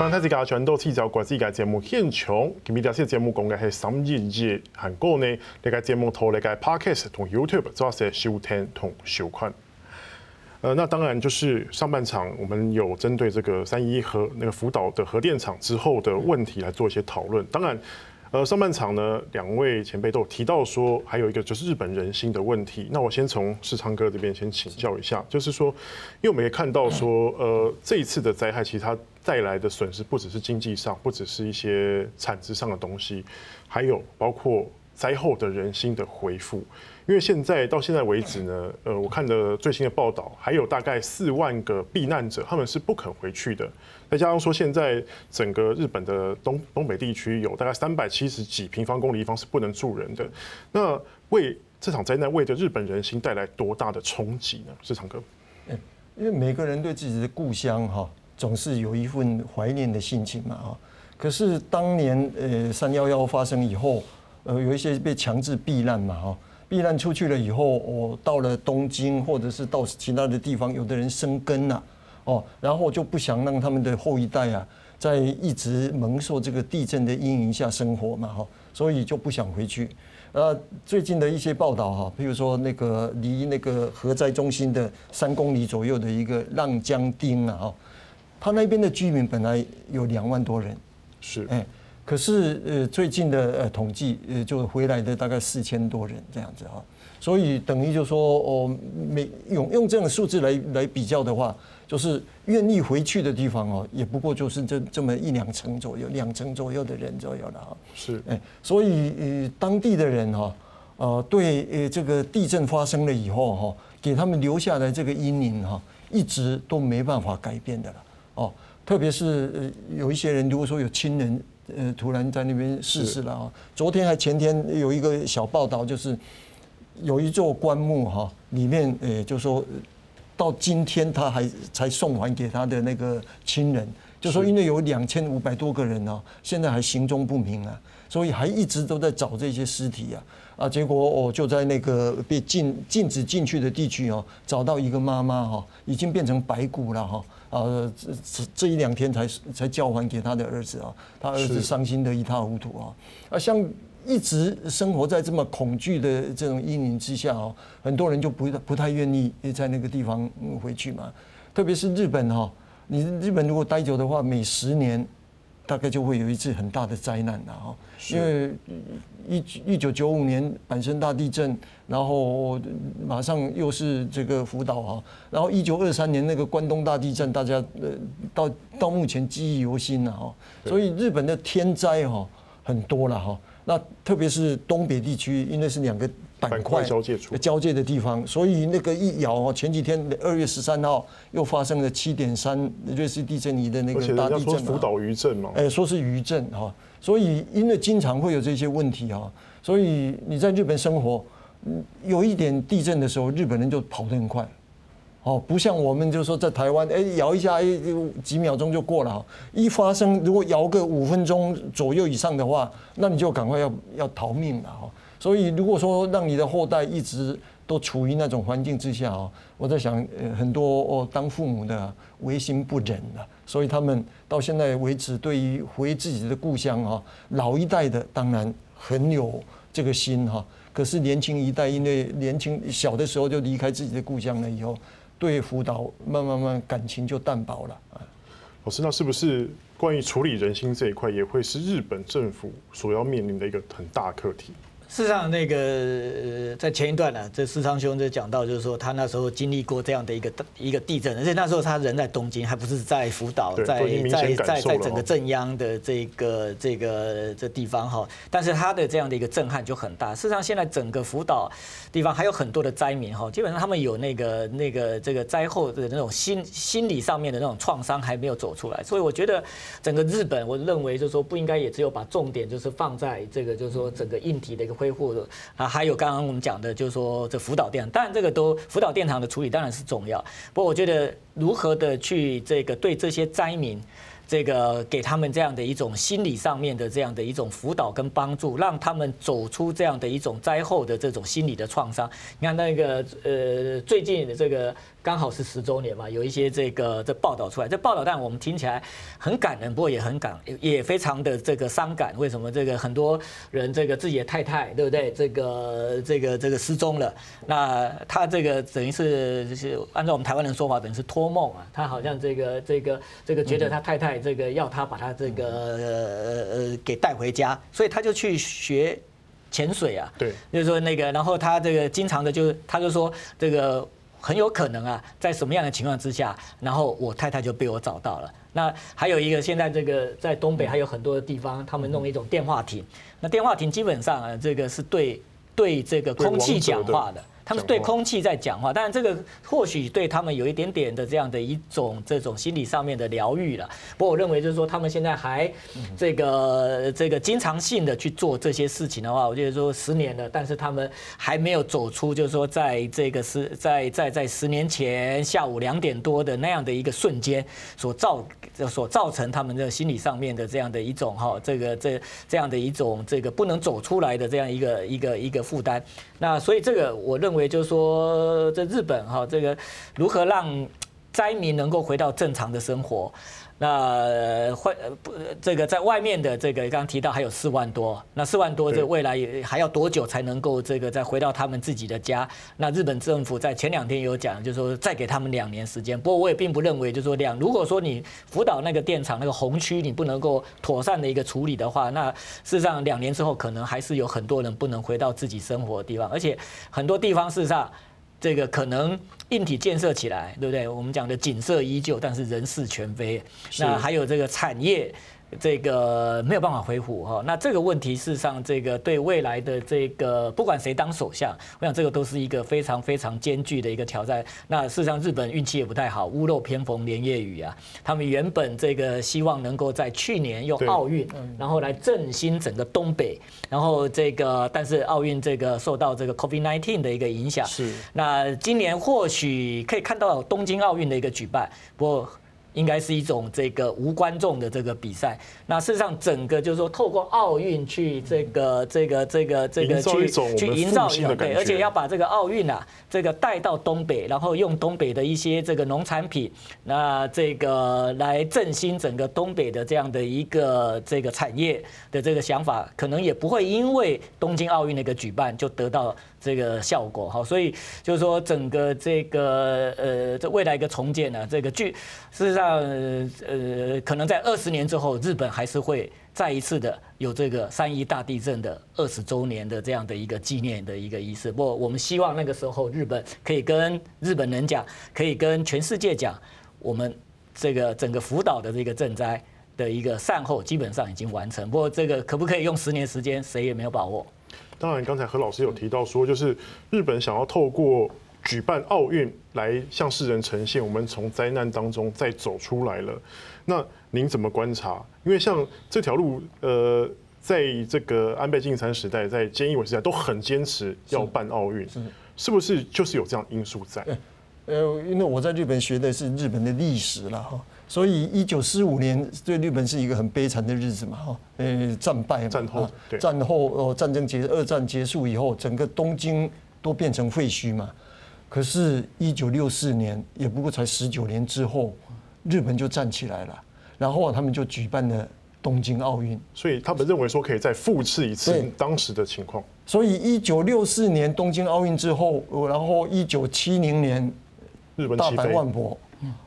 翻睇自家全都提早过自家节目现场，今日这些节目讲嘅系三日节韩国呢，呢个节目同呢个 Podcast 同 YouTube 做一些收听同收看。呃，那当然就是上半场我们有针对这个三一核那个福岛的核电厂之后的问题来做一些讨论。当然。呃，上半场呢，两位前辈都有提到说，还有一个就是日本人心的问题。那我先从世昌哥这边先请教一下，就是说，因为我们也看到说，呃，这一次的灾害其实它带来的损失不只是经济上，不只是一些产值上的东西，还有包括灾后的人心的恢复。因为现在到现在为止呢，呃，我看的最新的报道，还有大概四万个避难者，他们是不肯回去的。再加上说，现在整个日本的东东北地区有大概三百七十几平方公里地方是不能住人的。那为这场灾难为的日本人心带来多大的冲击呢？世昌哥，因为每个人对自己的故乡哈，总是有一份怀念的心情嘛哈。可是当年呃三幺幺发生以后，呃有一些被强制避难嘛哈。避难出去了以后，我到了东京，或者是到其他的地方，有的人生根了，哦，然后就不想让他们的后一代啊，在一直蒙受这个地震的阴影下生活嘛，哈，所以就不想回去。呃，最近的一些报道哈，比如说那个离那个核灾中心的三公里左右的一个浪江町啊，哈，他那边的居民本来有两万多人，是，哎。可是呃，最近的呃统计呃，就回来的大概四千多人这样子哈，所以等于就说哦，每用用这样的数字来来比较的话，就是愿意回去的地方哦，也不过就是这这么一两成左右，两成左右的人左右了哈。是，哎，所以呃，当地的人哈，呃，对呃这个地震发生了以后哈，给他们留下来这个阴影哈，一直都没办法改变的了哦。特别是呃有一些人，如果说有亲人。呃，突然在那边逝世了啊！昨天还前天有一个小报道，就是有一座棺木哈，里面呃，就说到今天他还才送还给他的那个亲人，就说因为有两千五百多个人呢，现在还行踪不明啊，所以还一直都在找这些尸体啊啊！结果哦，就在那个被禁禁止进去的地区哦，找到一个妈妈哈，已经变成白骨了哈。啊，这这这一两天才才交还给他的儿子啊，他儿子伤心的一塌糊涂啊！啊，像一直生活在这么恐惧的这种阴影之下啊，很多人就不不太愿意在那个地方回去嘛。特别是日本哈，你日本如果待久的话，每十年。大概就会有一次很大的灾难了哈，因为一一九九五年阪神大地震，然后马上又是这个福岛哈，然后一九二三年那个关东大地震，大家呃到到目前记忆犹新了哈，所以日本的天灾哈很多了哈，那特别是东北地区，因为是两个。板块交界处，交界的地方，所以那个一摇哦，前几天二月十三号又发生了七点三瑞士地震仪的那个大地震，福岛余震嘛，哎，说是余震哈，所以因为经常会有这些问题哈，所以你在日本生活，有一点地震的时候，日本人就跑得很快，哦，不像我们就说在台湾，哎，摇一下，哎，几秒钟就过了，一发生如果摇个五分钟左右以上的话，那你就赶快要要逃命了哈。所以，如果说让你的后代一直都处于那种环境之下啊，我在想，呃，很多哦，当父母的于心不忍了。所以他们到现在为止，对于回自己的故乡啊，老一代的当然很有这个心哈。可是年轻一代，因为年轻小的时候就离开自己的故乡了以后，对福岛慢慢慢感情就淡薄了啊。老师，那是不是关于处理人心这一块，也会是日本政府所要面临的一个很大课题？事实上，那个在前一段呢，这世昌兄就讲到，就是说他那时候经历过这样的一个一个地震，而且那时候他人在东京，还不是在福岛，在在在在整个震央的这个这个这地方哈。但是他的这样的一个震撼就很大。事实上，现在整个福岛地方还有很多的灾民哈，基本上他们有那个那个这个灾后的那种心心理上面的那种创伤还没有走出来。所以我觉得整个日本，我认为就是说不应该也只有把重点就是放在这个就是说整个硬体的一个。恢复的啊，还有刚刚我们讲的，就是说这辅导电，当然这个都辅导电厂的处理当然是重要。不过我觉得如何的去这个对这些灾民，这个给他们这样的一种心理上面的这样的一种辅导跟帮助，让他们走出这样的一种灾后的这种心理的创伤。你看那个呃最近的这个刚好是十周年嘛，有一些这个这报道出来，这报道但我们听起来很感人，不过也很感，也非常的这个伤感。为什么这个很多人这个自己的太太，对不对？这个这个这个失踪了，那他这个等于是就是按照我们台湾人说法，等于是托梦啊。他好像这个这个这个觉得他太太这个要他把他这个呃呃给带回家，所以他就去学潜水啊。对，就是说那个，然后他这个经常的就他就说这个。很有可能啊，在什么样的情况之下，然后我太太就被我找到了。那还有一个，现在这个在东北还有很多的地方，他们弄一种电话亭。那电话亭基本上啊，这个是对对这个空气讲话的。他们对空气在讲话，当然这个或许对他们有一点点的这样的一种这种心理上面的疗愈了。不过我认为就是说，他们现在还这个这个经常性的去做这些事情的话，我觉得说十年了，但是他们还没有走出，就是说在这个是在在在十年前下午两点多的那样的一个瞬间所造所造成他们的心理上面的这样的一种哈这个这这样的一种这个不能走出来的这样一个一个一个负担。那所以这个我认为。也就是说，这日本哈，这个如何让灾民能够回到正常的生活？那会不这个在外面的这个刚刚提到还有四万多，那四万多这未来还要多久才能够这个再回到他们自己的家？那日本政府在前两天有讲，就是说再给他们两年时间。不过我也并不认为，就是说两如果说你福岛那个电厂那个红区你不能够妥善的一个处理的话，那事实上两年之后可能还是有很多人不能回到自己生活的地方，而且很多地方事实上。这个可能硬体建设起来，对不对？我们讲的景色依旧，但是人事全非。那还有这个产业。这个没有办法恢复哈，那这个问题事实上，这个对未来的这个不管谁当首相，我想这个都是一个非常非常艰巨的一个挑战。那事实上，日本运气也不太好，屋漏偏逢连夜雨啊。他们原本这个希望能够在去年用奥运，然后来振兴整个东北，然后这个但是奥运这个受到这个 COVID-19 的一个影响，是。那今年或许可以看到东京奥运的一个举办，不过。应该是一种这个无观众的这个比赛。那事实上，整个就是说，透过奥运去这个这个这个这个去去营造一种对，而且要把这个奥运啊，这个带到东北，然后用东北的一些这个农产品，那这个来振兴整个东北的这样的一个这个产业的这个想法，可能也不会因为东京奥运的一个举办就得到。这个效果哈，所以就是说，整个这个呃，这未来一个重建呢，这个据事实上呃，可能在二十年之后，日本还是会再一次的有这个三一大地震的二十周年的这样的一个纪念的一个仪式。不过，我们希望那个时候日本可以跟日本人讲，可以跟全世界讲，我们这个整个福岛的这个震灾的一个善后基本上已经完成。不过，这个可不可以用十年时间，谁也没有把握。当然，刚才何老师有提到说，就是日本想要透过举办奥运来向世人呈现我们从灾难当中再走出来了。那您怎么观察？因为像这条路，呃，在这个安倍晋三时代，在菅义伟时代都很坚持要办奥运，是不是就是有这样因素在？呃，因为我在日本学的是日本的历史了哈。所以，一九四五年对日本是一个很悲惨的日子嘛，哈，呃，战败嘛，战后，战后哦，战争结，二战结束以后，整个东京都变成废墟嘛。可是，一九六四年，也不过才十九年之后，日本就站起来了，然后他们就举办了东京奥运。所以，他们认为说可以再复制一次当时的情况。所以，一九六四年东京奥运之后，然后一九七零年，日本大阪万博。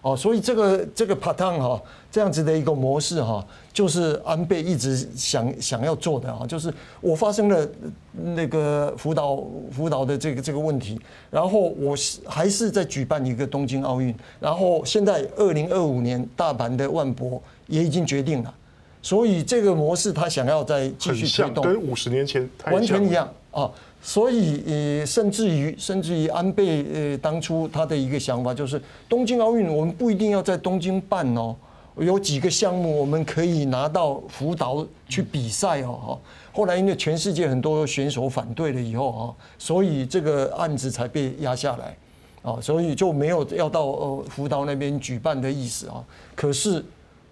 哦，所以这个这个 pattern 哈，这样子的一个模式哈，就是安倍一直想想要做的啊，就是我发生了那个福岛福岛的这个这个问题，然后我还是在举办一个东京奥运，然后现在二零二五年大阪的万博也已经决定了，所以这个模式他想要再继续推动，跟五十年前完全一样啊。所以，呃，甚至于，甚至于安倍，呃，当初他的一个想法就是，东京奥运我们不一定要在东京办哦，有几个项目我们可以拿到福岛去比赛哦，哈。后来因为全世界很多选手反对了以后啊，所以这个案子才被压下来，啊，所以就没有要到呃福岛那边举办的意思啊。可是，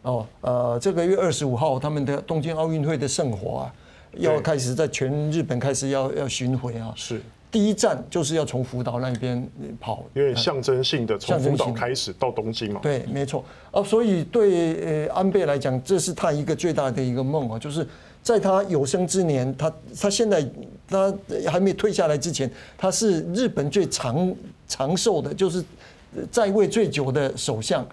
哦，呃，这个月二十五号他们的东京奥运会的圣火啊。要开始在全日本开始要要巡回啊，是第一站就是要从福岛那边跑，有点象征性的从福岛开始到东京嘛。对，没错。啊，所以对呃安倍来讲，这是他一个最大的一个梦啊，就是在他有生之年，他他现在他还没退下来之前，他是日本最长长寿的，就是在位最久的首相。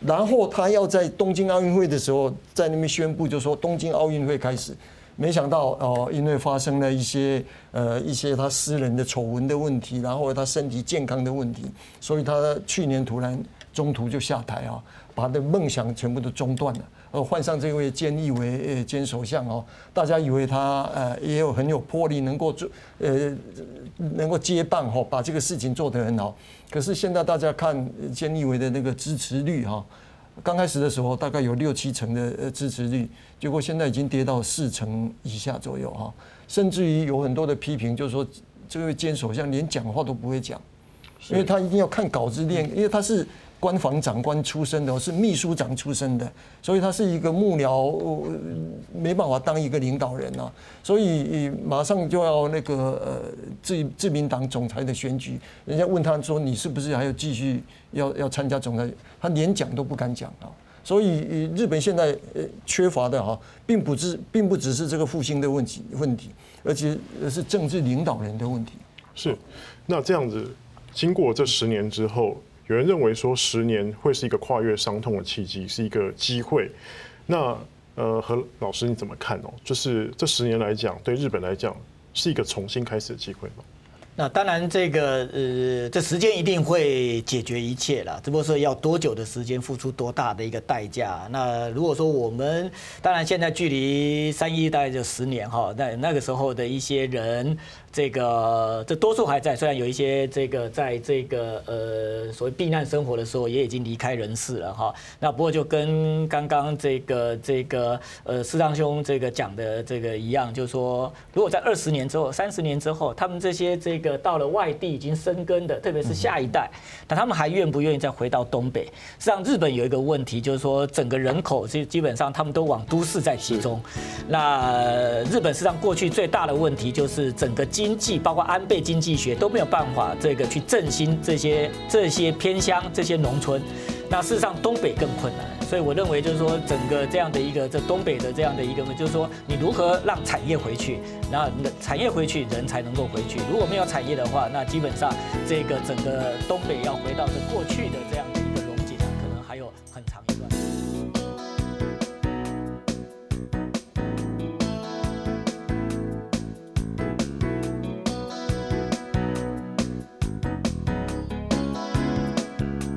然后他要在东京奥运会的时候，在那边宣布，就说东京奥运会开始。没想到哦，因为发生了一些呃一些他私人的丑闻的问题，然后他身体健康的问题，所以他去年突然中途就下台啊，把他的梦想全部都中断了。呃，换上这位菅义伟呃兼首相哦，大家以为他呃也有很有魄力，能够做呃能够接棒哈，把这个事情做得很好。可是现在大家看菅义伟的那个支持率哈。刚开始的时候大概有六七成的呃支持率，结果现在已经跌到四成以下左右哈，甚至于有很多的批评，就是说这位菅首相连讲话都不会讲，因为他一定要看稿子练，因为他是。官房长官出身的，是秘书长出身的，所以他是一个幕僚，没办法当一个领导人啊。所以马上就要那个呃自自民党总裁的选举，人家问他说，你是不是还要继续要要参加总裁？他连讲都不敢讲啊。所以日本现在呃缺乏的哈，并不是并不只是这个复兴的问题问题，而且是政治领导人的问题。是，那这样子经过这十年之后。有人认为说十年会是一个跨越伤痛的契机，是一个机会。那呃，何老师你怎么看哦？就是这十年来讲，对日本来讲是一个重新开始的机会吗？那当然，这个呃，这时间一定会解决一切了，只不过说要多久的时间，付出多大的一个代价。那如果说我们，当然现在距离三一大概就十年哈，那那个时候的一些人。这个这多数还在，虽然有一些这个在这个呃所谓避难生活的时候也已经离开人世了哈。那不过就跟刚刚这个这个呃师长兄这个讲的这个一样，就是说如果在二十年之后、三十年之后，他们这些这个到了外地已经生根的，特别是下一代，那他们还愿不愿意再回到东北？实际上日本有一个问题，就是说整个人口基基本上他们都往都市在集中。那日本实际上过去最大的问题就是整个经经济包括安倍经济学都没有办法这个去振兴这些这些偏乡这些农村，那事实上东北更困难，所以我认为就是说整个这样的一个这东北的这样的一个就是说你如何让产业回去，那产业回去人才能够回去，如果没有产业的话，那基本上这个整个东北要回到这过去的这样。